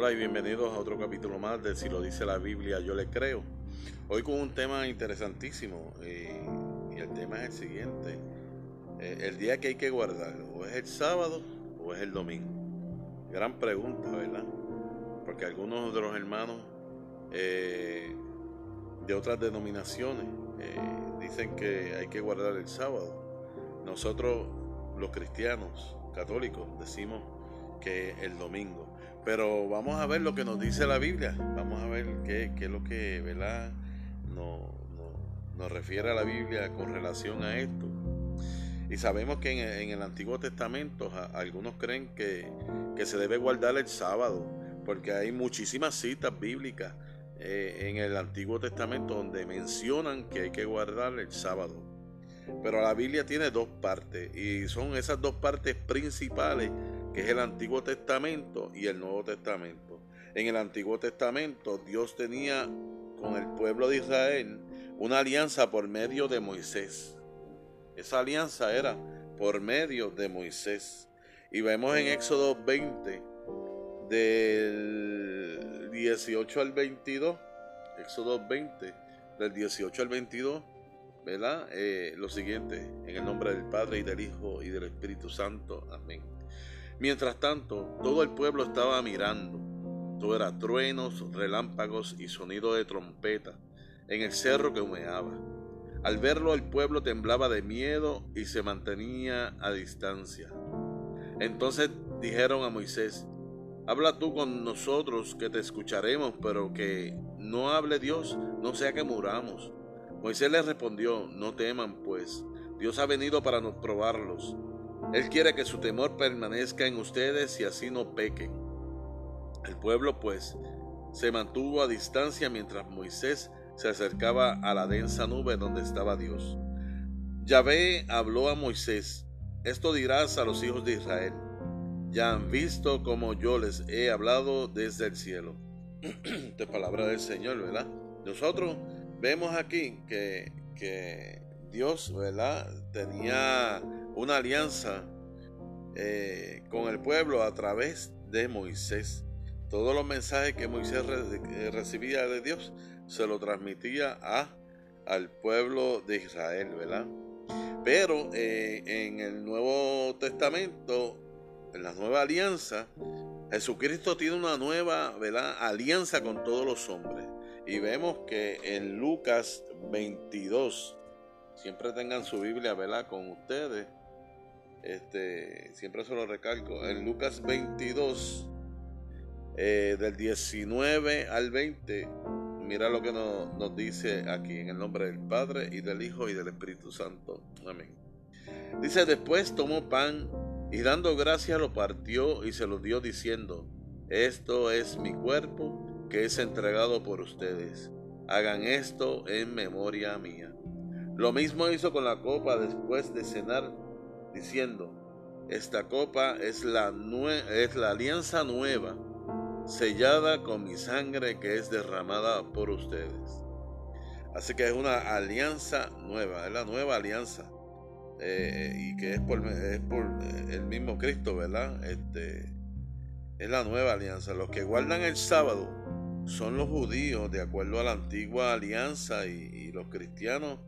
Hola y bienvenidos a otro capítulo más de Si lo dice la Biblia, yo le creo. Hoy con un tema interesantísimo eh, y el tema es el siguiente. Eh, el día que hay que guardar, o es el sábado o es el domingo. Gran pregunta, ¿verdad? Porque algunos de los hermanos eh, de otras denominaciones dicen que hay que guardar el sábado. Nosotros, los cristianos católicos, decimos que el domingo. Pero vamos a ver lo que nos dice la Biblia. Vamos a ver qué, qué es lo que ¿verdad? No, nos refiere a la Biblia con relación a esto. Y sabemos que en, el Antiguo Testamento algunos creen que, que, se debe guardar el sábado, porque hay muchísimas citas bíblicas eh, en el Antiguo Testamento donde mencionan que hay que guardar el sábado. Pero la Biblia tiene dos partes y son esas dos partes principales que es el Antiguo Testamento y el Nuevo Testamento. En el Antiguo Testamento Dios tenía con el pueblo de Israel una alianza por medio de Moisés. Esa alianza era por medio de Moisés. Y vemos en Éxodo 20, del 18 al 22, Éxodo 20, del 18 al 22, ¿verdad? Eh, lo siguiente, en el nombre del Padre y del Hijo y del Espíritu Santo. Amén. Mientras tanto, todo el pueblo estaba mirando. Todo era truenos, relámpagos y sonido de trompeta en el cerro que humeaba. Al verlo el pueblo temblaba de miedo y se mantenía a distancia. Entonces dijeron a Moisés, Habla tú con nosotros que te escucharemos, pero que no hable Dios, no sea que muramos. Moisés les respondió, No teman, pues Dios ha venido para probarlos él quiere que su temor permanezca en ustedes y así no pequen. El pueblo, pues, se mantuvo a distancia mientras Moisés se acercaba a la densa nube donde estaba Dios. Yahvé habló a Moisés, esto dirás a los hijos de Israel, ya han visto como yo les he hablado desde el cielo. de palabra del Señor, ¿verdad? Nosotros vemos aquí que, que Dios, ¿verdad? Tenía una alianza eh, con el pueblo a través de Moisés. Todos los mensajes que Moisés eh, recibía de Dios se lo transmitía a, al pueblo de Israel, ¿verdad? Pero eh, en el Nuevo Testamento, en la nueva alianza, Jesucristo tiene una nueva alianza con todos los hombres. Y vemos que en Lucas 22, siempre tengan su Biblia ¿verdad? con ustedes, este, siempre se lo recalco, en Lucas 22, eh, del 19 al 20, mira lo que nos, nos dice aquí, en el nombre del Padre y del Hijo y del Espíritu Santo. Amén. Dice, después tomó pan y dando gracias lo partió y se lo dio diciendo, esto es mi cuerpo que es entregado por ustedes. Hagan esto en memoria mía. Lo mismo hizo con la copa después de cenar diciendo, esta copa es la, es la alianza nueva, sellada con mi sangre que es derramada por ustedes. Así que es una alianza nueva, es la nueva alianza. Eh, y que es por, es por, el mismo Cristo, ¿verdad? Este, es la nueva alianza. Los que guardan el sábado son los judíos, de acuerdo a la antigua alianza, y, los cristianos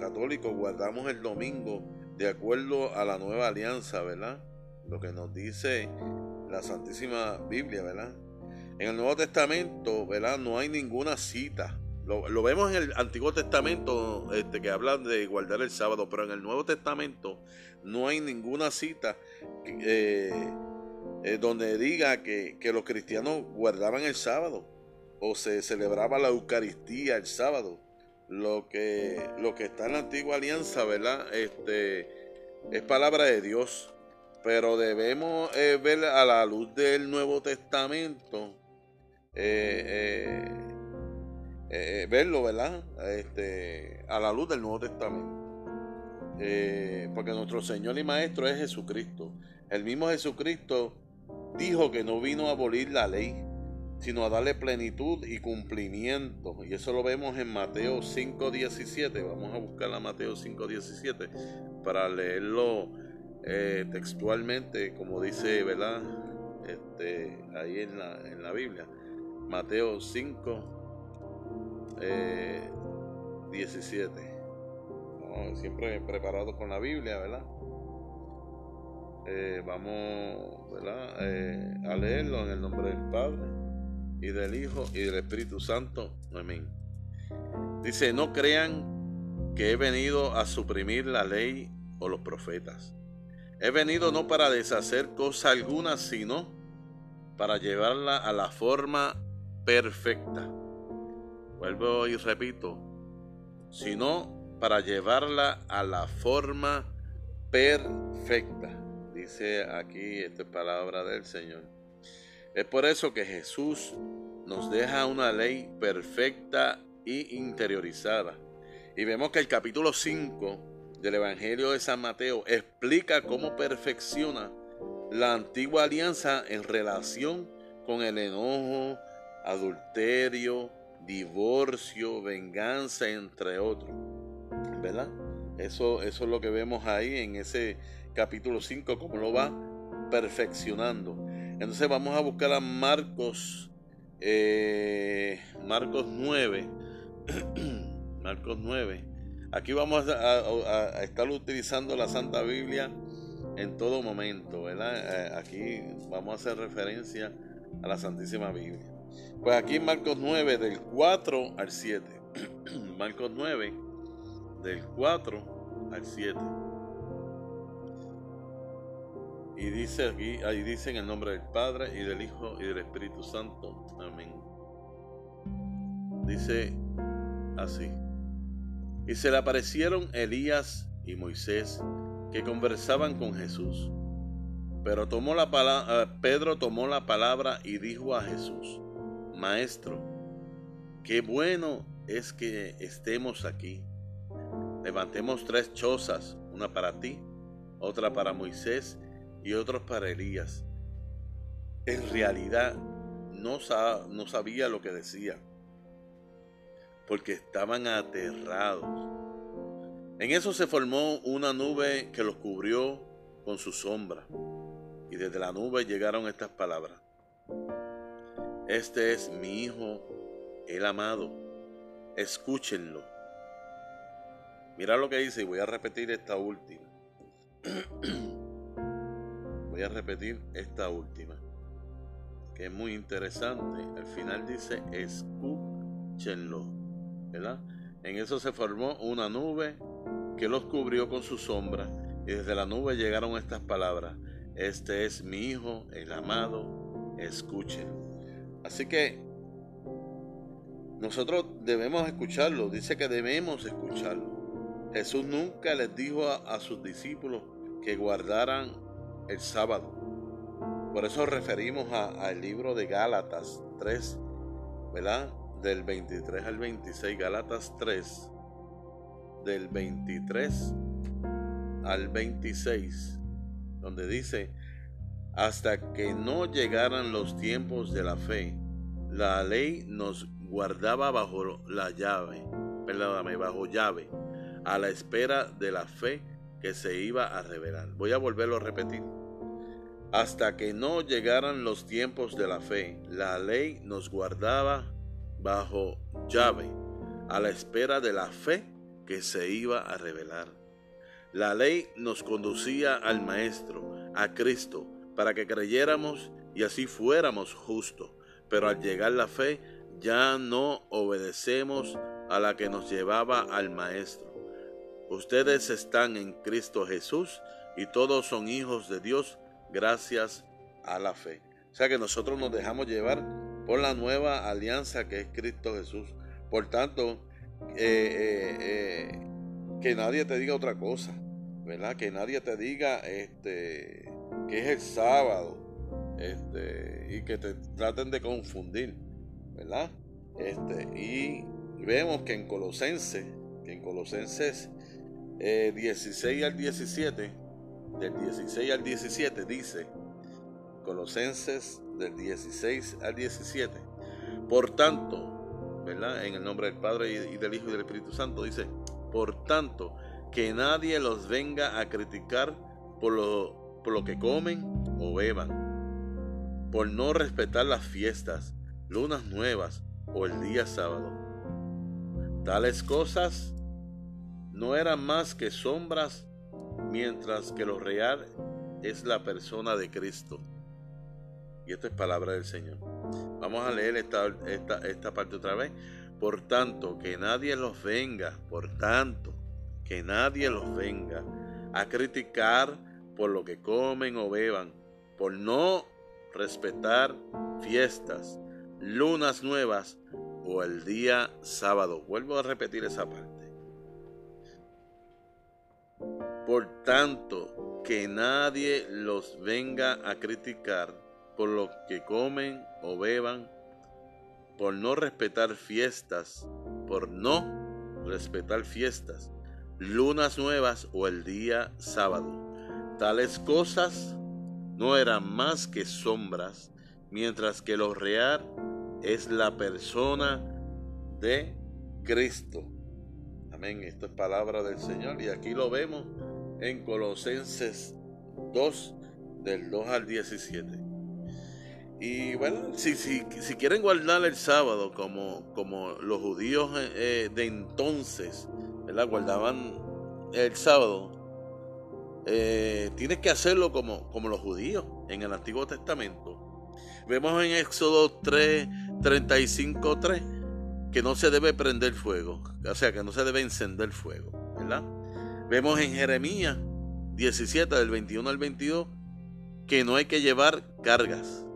católicos guardamos el domingo de acuerdo a la nueva alianza, ¿verdad? Lo que nos dice la Santísima Biblia, ¿verdad? En el Nuevo Testamento, ¿verdad? No hay ninguna cita. Lo, vemos en el Antiguo Testamento este, que habla de guardar el sábado, pero en el Nuevo Testamento no hay ninguna cita eh, eh, donde diga que, que los cristianos guardaban el sábado o se celebraba la Eucaristía el sábado lo que, lo que está en la antigua alianza, ¿verdad? Este, es palabra de Dios, pero debemos eh, ver a la luz del Nuevo Testamento, eh, eh, verlo, ¿verdad? Este, a la luz del Nuevo Testamento. porque nuestro Señor y Maestro es Jesucristo. El mismo Jesucristo dijo que no vino a abolir la ley, sino a darle plenitud y cumplimiento. Y eso lo vemos en Mateo 5.17. Vamos a buscar a Mateo 5.17 para leerlo eh, textualmente, como dice, ¿verdad? este, ahí en la, en la Biblia. Mateo 5, 17. Eh, siempre preparado con la Biblia, ¿verdad? Eh, vamos ¿verdad? Eh, a leerlo en el nombre del Padre y del Hijo y del Espíritu Santo. Amén. Dice, no crean que he venido a suprimir la ley o los profetas. He venido no para deshacer cosa alguna, sino para llevarla a la forma perfecta. Vuelvo y repito, sino para llevarla a la forma perfecta. Dice aquí esta palabra del Señor. Es por eso que Jesús nos deja una ley perfecta y interiorizada. Y vemos que el capítulo 5 del Evangelio de San Mateo explica cómo perfecciona la antigua alianza en relación con el enojo, adulterio, divorcio, venganza, entre otros. ¿Verdad? Eso, eso es lo que vemos ahí en ese capítulo 5, cómo lo va perfeccionando. Entonces vamos a buscar a Marcos, eh, Marcos 9. Marcos 9. Aquí vamos a, estar utilizando la Santa Biblia en todo momento, ¿verdad? Eh, aquí vamos a hacer referencia a la Santísima Biblia. Pues aquí Marcos 9, del 4 al 7. Marcos 9, del 4 al 7. Y dice aquí, ahí dice en el nombre del Padre y del Hijo y del Espíritu Santo. Amén. Dice así. Y se le aparecieron Elías y Moisés que conversaban con Jesús. Pero tomó la palabra, eh, Pedro tomó la palabra y dijo a Jesús, Maestro, qué bueno es que estemos aquí. Levantemos tres chozas, una para ti, otra para Moisés y otra para Elías. En realidad no, no sabía lo que decía, porque estaban aterrados. En eso se formó una nube que los cubrió con su sombra, y desde la nube llegaron estas palabras. Este es mi Hijo, el amado. Escúchenlo. Mira lo que dice y voy a repetir esta última. voy a repetir esta última, que es muy interesante. Al final dice, escúchenlo. ¿Verdad? En eso se formó una nube que los cubrió con su sombra y desde la nube llegaron estas palabras. Este es mi Hijo, el amado, escúchenlo. Así que nosotros debemos escucharlo, dice que debemos escucharlo. Jesús nunca les dijo a, sus discípulos que guardaran el sábado. Por eso referimos al libro de Gálatas 3, ¿verdad? Del 23 al 26, Gálatas 3, del 23 al 26, donde dice, hasta que no llegaran los tiempos de la fe, la ley nos guardaba bajo la llave, perdóname, bajo llave, a la espera de la fe que se iba a revelar. Voy a volverlo a repetir. Hasta que no llegaran los tiempos de la fe, la ley nos guardaba bajo llave, a la espera de la fe que se iba a revelar. La ley nos conducía al Maestro, a Cristo, para que creyéramos y así fuéramos justos. Pero al llegar la fe, ya no obedecemos a la que nos llevaba al Maestro. Ustedes están en Cristo Jesús y todos son hijos de Dios gracias a la fe. O sea que nosotros nos dejamos llevar por la nueva alianza que es Cristo Jesús. Por tanto, eh, eh, eh, que nadie te diga otra cosa, ¿verdad? Que nadie te diga este, que es el sábado, este, y que te traten de confundir, ¿verdad? Este, y vemos que en Colosenses, que en Colosenses 16 eh, al 17, del 16 al 17 dice, Colosenses del 16 al 17, por tanto, ¿verdad? En el nombre del Padre y del Hijo y del Espíritu Santo dice, por tanto, que nadie los venga a criticar por lo por lo que comen o beban, por no respetar las fiestas, lunas nuevas o el día sábado. Tales cosas no eran más que sombras, mientras que lo real es la persona de Cristo. Y esto es palabra del Señor. Vamos a leer esta, esta, esta parte otra vez. Por tanto, que nadie los venga, por tanto, que nadie los venga a criticar por lo que comen o beban, por no respetar fiestas, lunas nuevas o el día sábado. Vuelvo a repetir esa parte. Por tanto, que nadie los venga a criticar por lo que comen o beban, por no respetar fiestas, por no respetar fiestas, lunas nuevas o el día sábado. Tales cosas no eran más que sombras, mientras que lo real es la persona de Cristo. Amén. Esto es palabra del Señor y aquí lo vemos en Colosenses 2, del 2 al 17. Y bueno, si, si, si quieren guardar el sábado como, como los judíos eh, eh, de entonces, ¿verdad? Guardaban el sábado, eh, tienes que hacerlo como, como los judíos en el Antiguo Testamento. Vemos en Éxodo 3, 35, 3, que no se debe prender fuego, o sea, que no se debe encender fuego, ¿verdad? Vemos en Jeremías 17, del 21 al 22, que no hay que llevar cargas.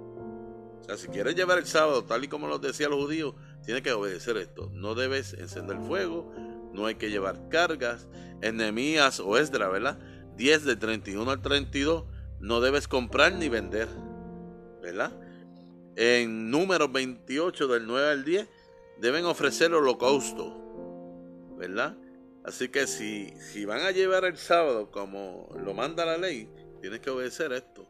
O sea, si quieres llevar el sábado, tal y como lo decía los judíos, tienes que obedecer esto. No debes encender fuego, no hay que llevar cargas. En Nehemías o Esdra, ¿verdad? 10 del 31 al 32, no debes comprar ni vender, ¿verdad? En números 28 del 9 al 10, deben ofrecer holocausto, ¿verdad? Así que si, si van a llevar el sábado como lo manda la ley, tienes que obedecer esto.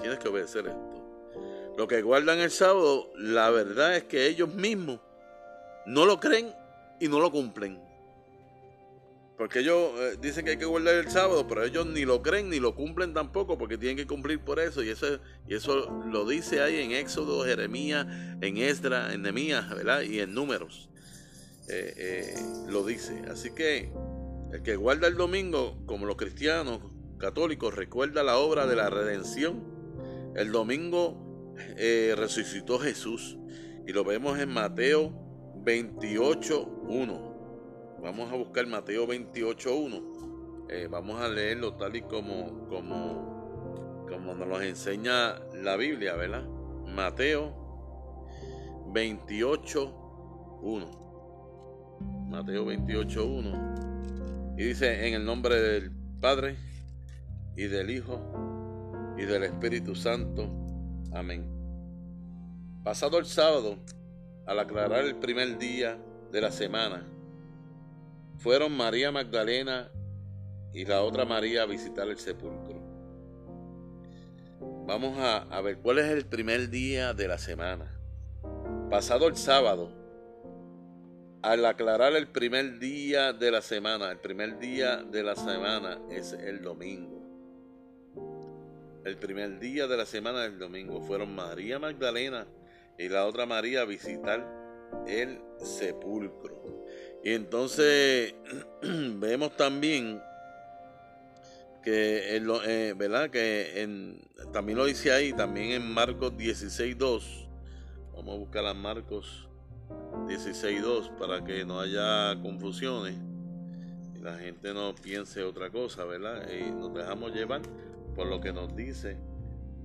Tienes que obedecer esto. Lo que guardan el sábado, la verdad es que ellos mismos no lo creen y no lo cumplen. Porque ellos eh, dicen que hay que guardar el sábado, pero ellos ni lo creen ni lo cumplen tampoco porque tienen que cumplir por eso. Y eso, y eso lo dice ahí en Éxodo, Jeremías, en Esdra, en Nemías, ¿verdad? Y en Números. Eh, eh, lo dice. Así que el que guarda el domingo, como los cristianos católicos, recuerda la obra de la redención. El domingo resucitó Jesús. Y lo vemos en Mateo 28.1. Vamos a buscar Mateo 28.1. Eh, vamos a leerlo tal y como, como, como nos lo enseña la Biblia, ¿verdad? Mateo 28.1. Mateo 28.1. Y dice, en el nombre del Padre y del Hijo y del Espíritu Santo. Amén. Pasado el sábado, al aclarar el primer día de la semana, fueron María Magdalena y la otra María a visitar el sepulcro. Vamos a, ver cuál es el primer día de la semana. Pasado el sábado, al aclarar el primer día de la semana, el primer día de la semana es el domingo. El primer día de la semana del domingo fueron María Magdalena y la otra María a visitar el sepulcro. Y entonces vemos también que, eh, ¿verdad? que en, también lo dice ahí, también en Marcos 16.2. Vamos a buscar a Marcos 16.2 para que no haya confusiones y la gente no piense otra cosa, ¿verdad? Y nos dejamos llevar por lo que nos dice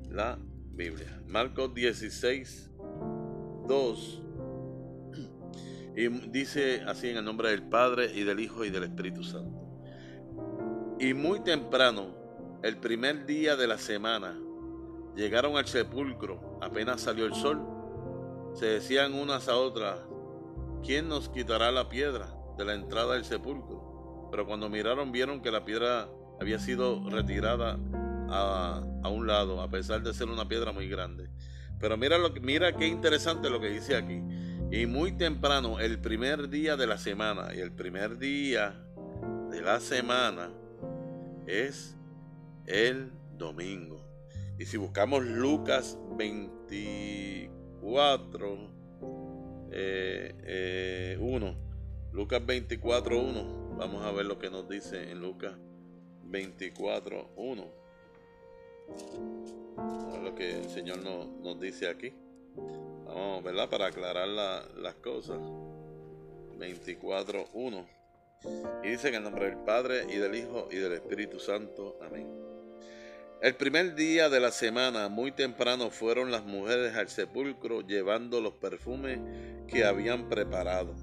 la Biblia. Marcos 16.2 y dice así en el nombre del Padre y del Hijo y del Espíritu Santo. Y muy temprano, el primer día de la semana, llegaron al sepulcro, apenas salió el sol, se decían unas a otras, ¿quién nos quitará la piedra de la entrada del sepulcro? Pero cuando miraron vieron que la piedra había sido retirada a, a un lado, a pesar de ser una piedra muy grande. Pero mira, lo, mira qué interesante lo que dice aquí. Y muy temprano, el primer día de la semana, y el primer día de la semana es el domingo. Y si buscamos Lucas 24, 1, eh, eh, Lucas 24, 1, vamos a ver lo que nos dice en Lucas 24, 1. lo que el Señor nos, dice aquí. Vamos, ¿verdad? Para aclarar las cosas. 24, 1. Y dice en el nombre del Padre y del Hijo y del Espíritu Santo. Amén. El primer día de la semana, muy temprano, fueron las mujeres al sepulcro llevando los perfumes que habían preparado.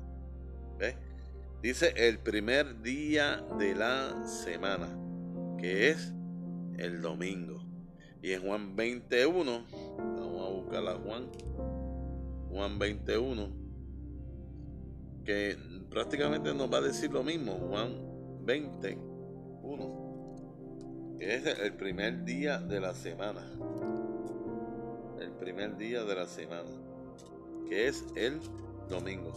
Dice el primer día de la semana, que es el domingo. Y en Juan 21, vamos a buscar a Juan, Juan 21, que prácticamente nos va a decir lo mismo, Juan 21, que es el primer día de la semana. El primer día de la semana, que es el domingo.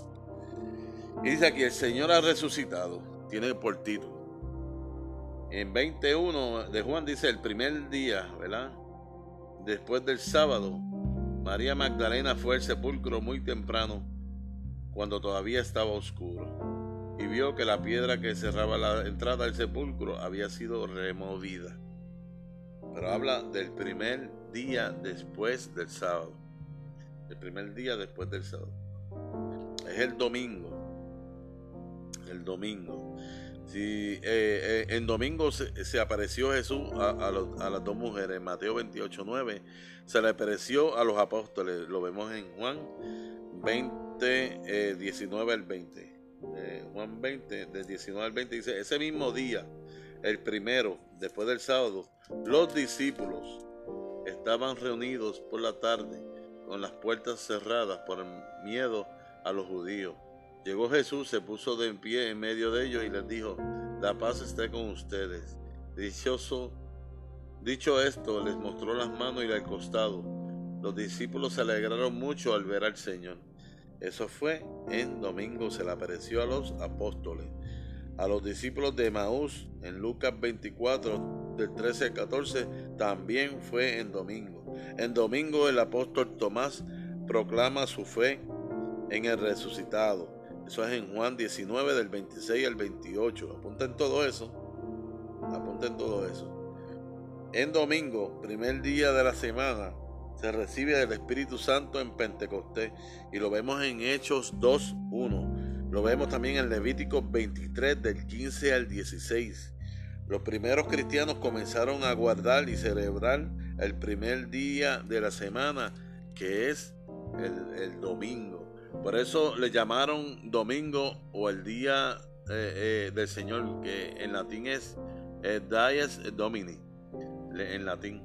Y dice aquí, el Señor ha resucitado, tiene por título. En 21 de Juan dice el primer día, ¿verdad? Después del sábado, María Magdalena fue al sepulcro muy temprano cuando todavía estaba oscuro, y vio que la piedra que cerraba la entrada del sepulcro había sido removida. Pero habla del primer día después del sábado. El primer día después del sábado. Es el domingo. El domingo. Si, eh, eh, en domingo se, apareció Jesús a, las dos mujeres. En Mateo 28, 9 se le apareció a los apóstoles. Lo vemos en Juan 20 19 al 20. Juan 20, del 19 al 20 dice, ese mismo día, el primero, después del sábado, los discípulos estaban reunidos por la tarde con las puertas cerradas por miedo a los judíos. Llegó Jesús, se puso de pie en medio de ellos y les dijo, la paz esté con ustedes. Dichoso, dicho esto, les mostró las manos y el costado. Los discípulos se alegraron mucho al ver al Señor. Eso fue en domingo, se le apareció a los apóstoles. A los discípulos de Maús, en Lucas 24, del 13 al 14, también fue en domingo. En domingo el apóstol Tomás proclama su fe en el resucitado. Eso es en Juan 19, del 26 al 28. Apunten todo eso. Apunten todo eso. En domingo, primer día de la semana, se recibe del Espíritu Santo en Pentecostés y lo vemos en Hechos 2.1. Lo vemos también en Levítico 23 del 15 al 16. Los primeros cristianos comenzaron a guardar y celebrar el primer día de la semana, que es el, domingo. Por eso le llamaron domingo o el día eh, eh, del Señor, que en latín es eh, Dies Domini, en latín,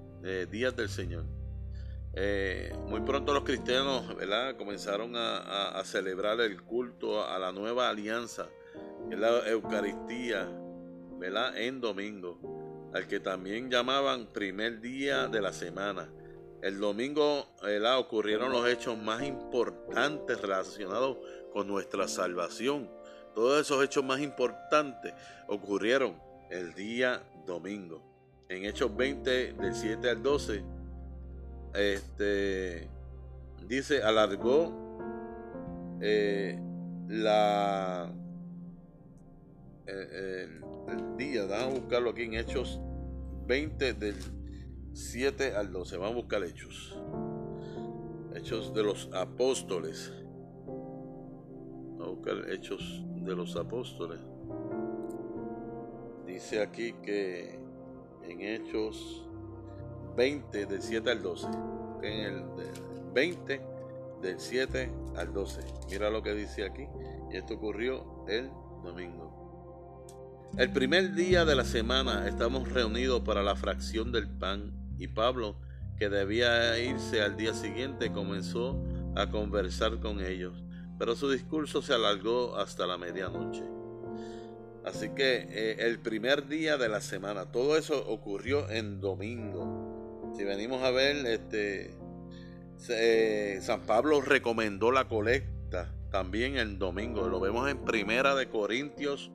días del Señor. Eh, muy pronto los cristianos comenzaron a, celebrar el culto a la nueva alianza, la Eucaristía, en domingo, al que también llamaban primer día de la semana. El domingo ocurrieron los hechos más importantes relacionados con nuestra salvación. Todos esos hechos más importantes ocurrieron el día domingo. En Hechos 20, del 7 al 12, este dice alargó eh, la eh, el, día. Vamos a buscarlo aquí en Hechos 20 del 7 al 12 vamos a buscar Hechos. Hechos de los Apóstoles. Vamos a buscar Hechos de los Apóstoles. Dice aquí que en Hechos 20 del 7 al 12. En el 20 del 7 al 12. Mira lo que dice aquí. Y esto ocurrió el domingo. El primer día de la semana estamos reunidos para la fracción del pan y Pablo, que debía irse al día siguiente, comenzó a conversar con ellos, pero su discurso se alargó hasta la medianoche. Así que eh, el primer día de la semana, todo eso ocurrió en domingo. Si venimos a ver, este eh, San Pablo recomendó la colecta también el domingo. Lo vemos en Primera de Corintios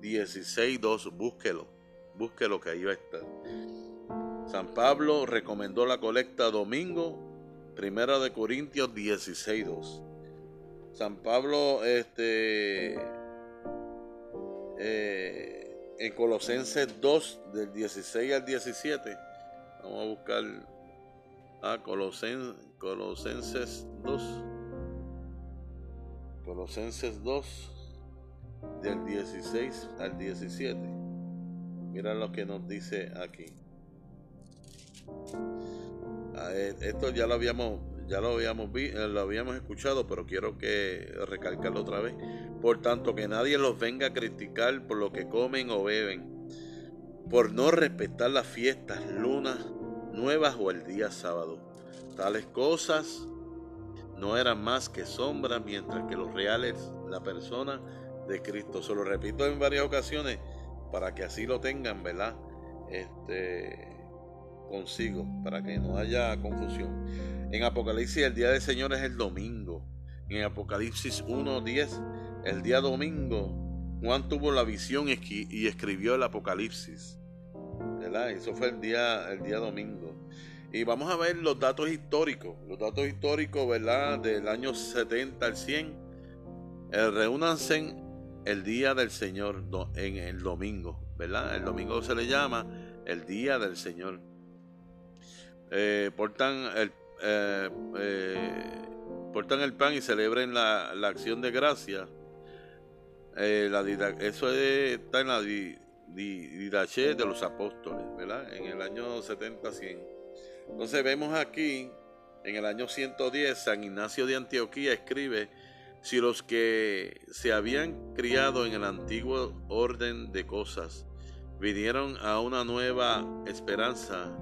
16, 2. Búsquelo. Búsquelo que ahí va a estar. San Pablo recomendó la colecta domingo, primera de Corintios 16.2. San Pablo, este, eh, en Colosenses 2, del 16 al 17, vamos a buscar a Colosenses 2. Colosenses 2, del 16 al 17. Mira lo que nos dice aquí. Esto ya lo habíamos ya lo habíamos vi, eh, lo habíamos escuchado, pero quiero que recalcarlo otra vez. Por tanto, que nadie los venga a criticar por lo que comen o beben, por no respetar las fiestas, lunas nuevas o el día sábado. Tales cosas no eran más que sombras, mientras que los reales, la persona de Cristo. Se lo repito en varias ocasiones para que así lo tengan, ¿verdad? Este consigo, para que no haya confusión. En Apocalipsis el día del Señor es el domingo. En Apocalipsis 1.10, el día domingo, Juan tuvo la visión y escribió el Apocalipsis. ¿Verdad? Eso fue el día, el día domingo. Y vamos a ver los datos históricos. Los datos históricos, ¿verdad? Del año 70 al 100. Eh, reúnanse el día del Señor en el domingo, ¿verdad? El domingo se le llama el día del Señor. Eh, portan, el, eh, eh, portan el pan y celebren la, acción de gracia. La, eso está en la didache de los apóstoles, ¿verdad? En el año 70-100. Entonces vemos aquí, en el año 110, San Ignacio de Antioquía escribe, si los que se habían criado en el antiguo orden de cosas vinieron a una nueva esperanza,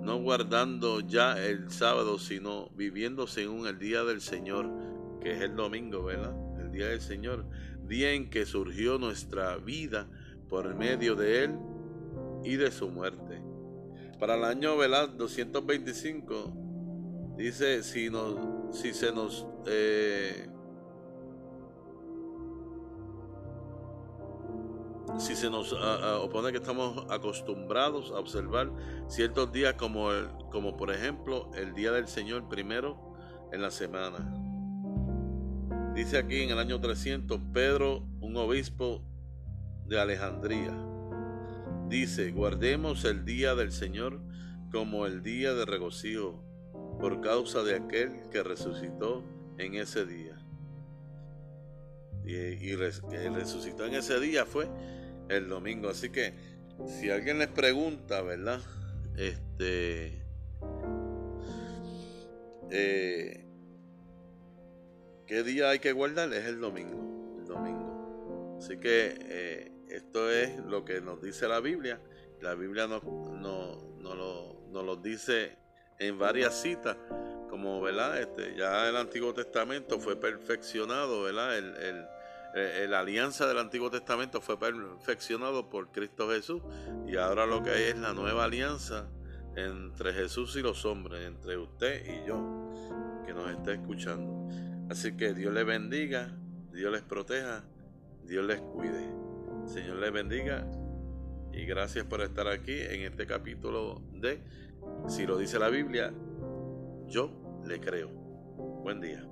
no guardando ya el sábado, sino viviendo según el día del Señor, que es el domingo, ¿verdad? El día del Señor, día en que surgió nuestra vida por medio de Él y de su muerte. Para el año, ¿verdad? 225, dice, si, nos, si se nos... Eh, si se nos opone que estamos acostumbrados a observar ciertos días como, el, como por ejemplo el día del Señor primero en la semana. Dice aquí en el año 300 Pedro, un obispo de Alejandría, dice, guardemos el día del Señor como el día de regocijo por causa de aquel que resucitó en ese día. Y, y resucitó en ese día fue el domingo. Así que si alguien les pregunta, ¿verdad? Este... Eh, ¿Qué día hay que guardar? Es el domingo. El domingo. Así que eh, esto es lo que nos dice la Biblia. La Biblia nos, no, no lo, nos lo dice en varias citas, como ¿verdad? Este, ya el Antiguo Testamento fue perfeccionado, ¿verdad? el, eh, la alianza del Antiguo Testamento fue perfeccionado por Cristo Jesús y ahora lo que hay es la nueva alianza entre Jesús y los hombres, entre usted y yo que nos está escuchando. Así que Dios les bendiga, Dios les proteja, Dios les cuide. Señor les bendiga y gracias por estar aquí en este capítulo de Si lo dice la Biblia, yo le creo. Buen día.